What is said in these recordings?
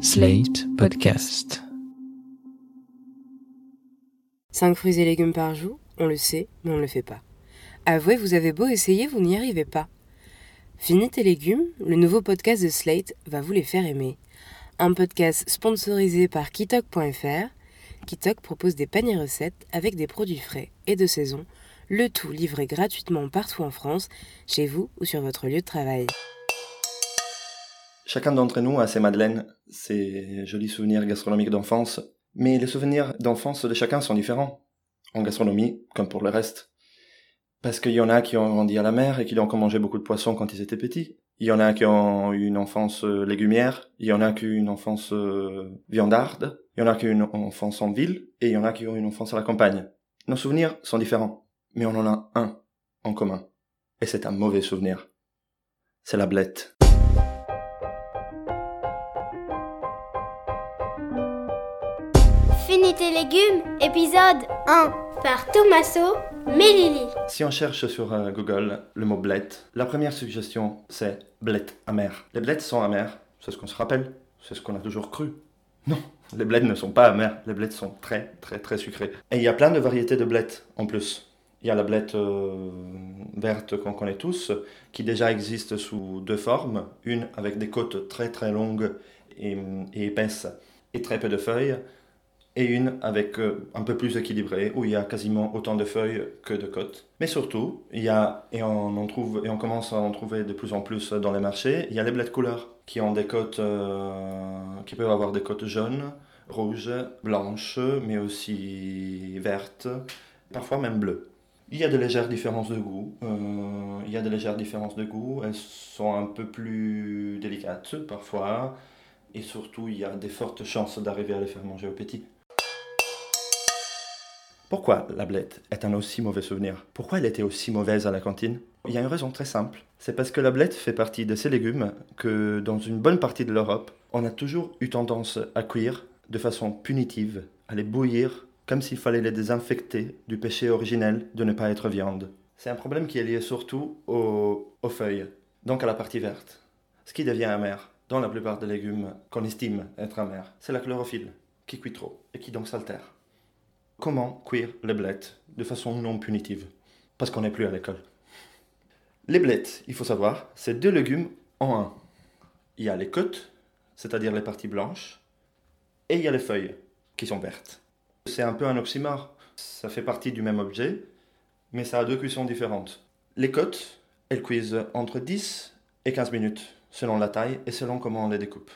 Slate Podcast. 5 fruits et légumes par jour, on le sait, mais on ne le fait pas. Avouez, vous avez beau essayer, vous n'y arrivez pas. Fini tes légumes, le nouveau podcast de Slate va vous les faire aimer. Un podcast sponsorisé par Kitok.fr. Kitok propose des paniers recettes avec des produits frais et de saison, le tout livré gratuitement partout en France, chez vous ou sur votre lieu de travail. Chacun d'entre nous a ses madeleines, ses jolis souvenirs gastronomiques d'enfance, mais les souvenirs d'enfance de chacun sont différents, en gastronomie comme pour le reste. Parce qu'il y en a qui ont grandi à la mer et qui ont encore mangé beaucoup de poissons quand ils étaient petits. Il y en a qui ont eu une enfance euh, légumière, il y en a qui ont eu une enfance euh, viandarde, il y en a qui ont eu une enfance en ville, et il y en a qui ont eu une enfance à la campagne. Nos souvenirs sont différents, mais on en a un en commun. Et c'est un mauvais souvenir. C'est la blette. Tes légumes, épisode 1 par Tommaso Melilli. Si on cherche sur euh, Google le mot blette, la première suggestion c'est blette amère. Les blettes sont amères, c'est ce qu'on se rappelle, c'est ce qu'on a toujours cru. Non, les blettes ne sont pas amères, les blettes sont très très très sucrées. Et il y a plein de variétés de blettes en plus. Il y a la blette euh, verte qu'on connaît tous, qui déjà existe sous deux formes. Une avec des côtes très très longues et épaisses et très peu de feuilles, et une avec euh, un peu plus équilibrée, où il y a quasiment autant de feuilles que de côtes. Mais surtout, il y a, et on, trouve, et on commence à en trouver de plus en plus dans les marchés, il y a les blettes couleurs, qui ont des côtes, euh, qui peuvent avoir des côtes jaunes, rouges, blanches, mais aussi vertes, parfois même bleues. Il y a de légères différences de goût. euh, il y a de légères différences de goût. Elles sont un peu plus délicates parfois. Et surtout, il y a des fortes chances d'arriver à les faire manger aux petits. Pourquoi la blette est un aussi mauvais souvenir? Pourquoi elle était aussi mauvaise à la cantine? Il y a une raison très simple. C'est parce que la blette fait partie de ces légumes que, dans une bonne partie de l'Europe, on a toujours eu tendance à cuire de façon punitive, à les bouillir comme s'il fallait les désinfecter du péché originel de ne pas être viande. C'est un problème qui est lié surtout aux, aux feuilles, donc à la partie verte. Ce qui devient amer dans la plupart des légumes qu'on estime être amers, c'est la chlorophylle qui cuit trop et qui donc s'altère. Comment cuire les blettes de façon non punitive Parce qu'on n'est plus à l'école. Les blettes, il faut savoir, c'est deux légumes en un. Il y a les côtes, c'est-à-dire les parties blanches, et il y a les feuilles, qui sont vertes. C'est un peu un oxymore. Ça fait partie du même objet, mais ça a deux cuissons différentes. Les côtes, elles cuisent entre 10 et 15 minutes, selon la taille et selon comment on les découpe.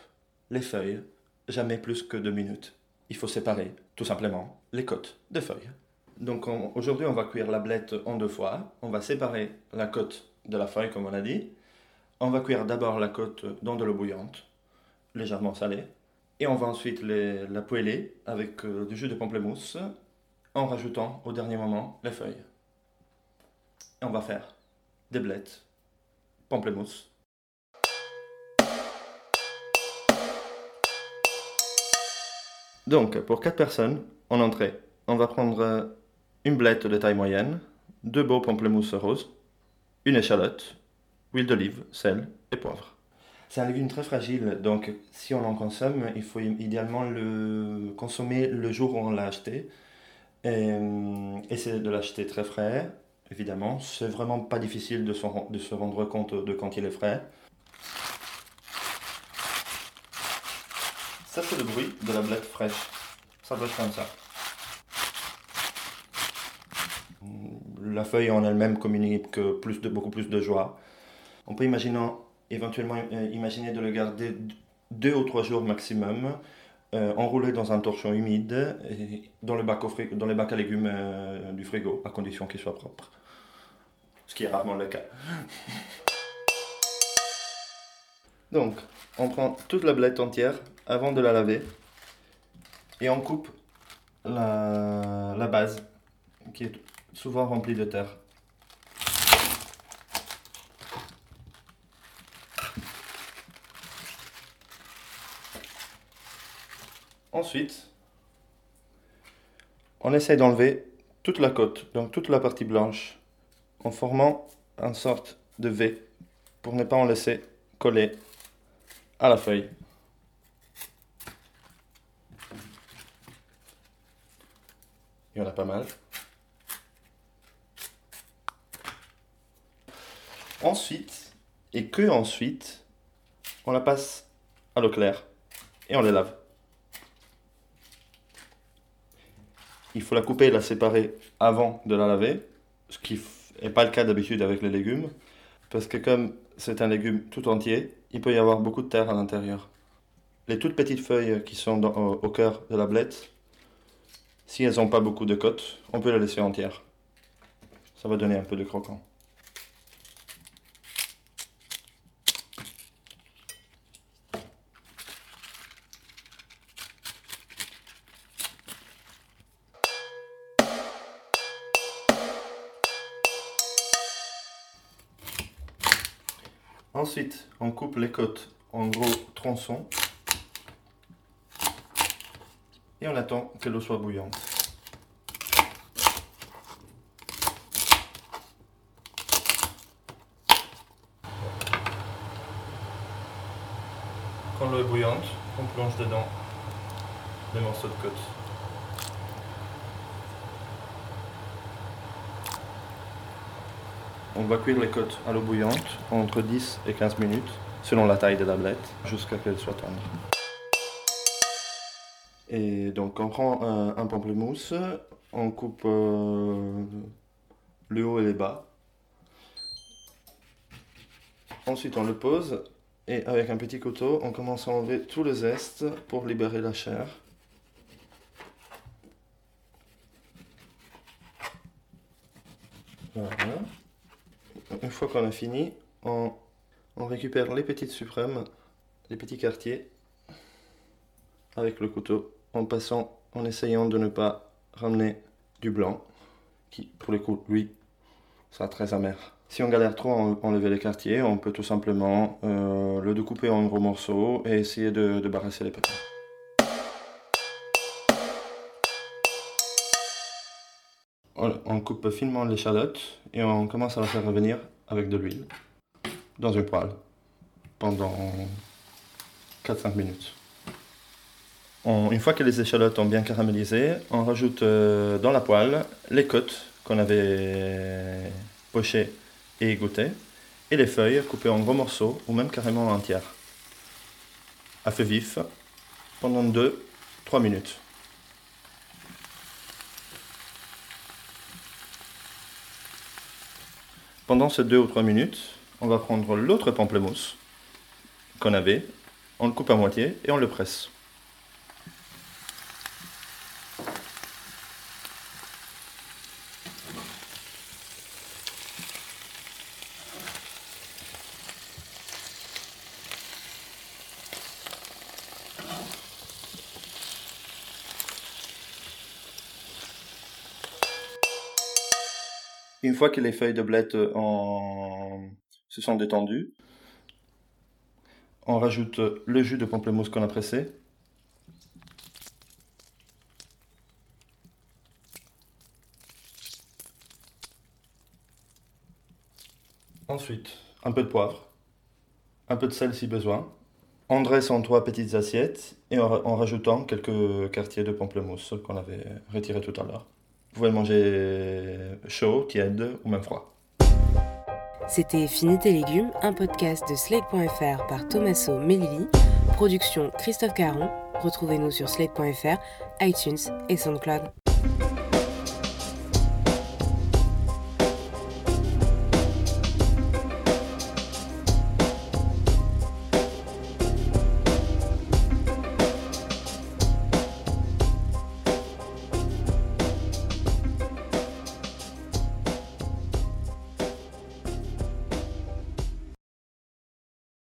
Les feuilles, jamais plus que 2 minutes. Il faut séparer, tout simplement, les côtes des feuilles. Donc on- aujourd'hui, on va cuire la blette en deux fois. On va séparer la côte de la feuille, comme on a dit. On va cuire d'abord la côte dans de l'eau bouillante, légèrement salée. Et on va ensuite la poêler avec euh, du jus de pamplemousse en rajoutant au dernier moment les feuilles. Et on va faire des blettes, pamplemousse. Donc, pour 4 personnes, en entrée, on va prendre euh, une blette de taille moyenne, deux beaux pamplemousses roses, une échalote, huile d'olive, sel et poivre. C'est un légume très fragile, donc si on en consomme, il faut idéalement le consommer le jour où on l'a acheté. Et, euh, essayer de l'acheter très frais, évidemment. C'est vraiment pas difficile de, se rendre compte de quand il est frais. Ça, c'est le bruit de la blette fraîche. Ça doit être comme ça. La feuille en elle-même communique plus de, beaucoup plus de joie. On peut imaginer, éventuellement euh, imaginer de le garder deux ou trois jours maximum, euh, enroulé dans un torchon humide, et dans, le bac au fri- dans les bacs à légumes euh, du frigo, à condition qu'il soit propre. Ce qui est rarement le cas. Donc, on prend toute la blette entière avant de la laver et on coupe la, la base qui est souvent remplie de terre. Ensuite, on essaye d'enlever toute la côte, donc toute la partie blanche, en formant une sorte de V pour ne pas en laisser coller à la feuille. Il y en a pas mal. Ensuite, et que ensuite, on la passe à l'eau claire et on les lave. Il faut la couper et la séparer avant de la laver, ce qui n'est pas le cas d'habitude avec les légumes, parce que comme c'est un légume tout entier, il peut y avoir beaucoup de terre à l'intérieur. Les toutes petites feuilles qui sont au, cœur de la blette, si elles n'ont pas beaucoup de côtes, on peut la laisser entière. Ça va donner un peu de croquant. Ensuite, on coupe les côtes en gros tronçons et on attend que l'eau soit bouillante. Quand l'eau est bouillante, on plonge dedans les morceaux de côte. On va cuire les côtes à l'eau bouillante entre 10 et 15 minutes, selon la taille de la blette, jusqu'à qu'elle soit tendre. Et donc on prend un, un pamplemousse, on coupe euh, le haut et les bas. Ensuite on le pose et avec un petit couteau on commence à enlever tout le zeste pour libérer la chair. Voilà. Une fois qu'on a fini, on, récupère les petites suprêmes, les petits quartiers, avec le couteau, en passant, en essayant de ne pas ramener du blanc, qui pour le coup, lui, sera très amer. Si on galère trop à enlever les quartiers, on peut tout simplement euh, le découper en gros morceaux et essayer de, de barrasser les petits. On, coupe finement l'échalote et on commence à la faire revenir avec de l'huile dans une poêle pendant 4-5 minutes. Une fois que les échalotes ont bien caramélisé, on rajoute euh, dans la poêle les côtes qu'on avait pochées et égouttées et les feuilles coupées en gros morceaux ou même carrément entières. À feu vif pendant 2-3 minutes. Pendant ces 2 ou 3 minutes, on va prendre l'autre pamplemousse qu'on avait, on le coupe à moitié et on le presse. Une fois que les feuilles de blette en- se sont détendues, on rajoute le jus de pamplemousse qu'on a pressé. Ensuite, un peu de poivre, un peu de sel si besoin. On dresse en trois petites assiettes et en rajoutant quelques quartiers de pamplemousse qu'on avait retirés tout à l'heure. Vous pouvez manger chaud, tiède ou même froid. C'était Fini tes légumes, un podcast de Slate.fr par Tommaso Melilli, production Christophe Caron. Retrouvez-nous sur Slate.fr, iTunes et SoundCloud.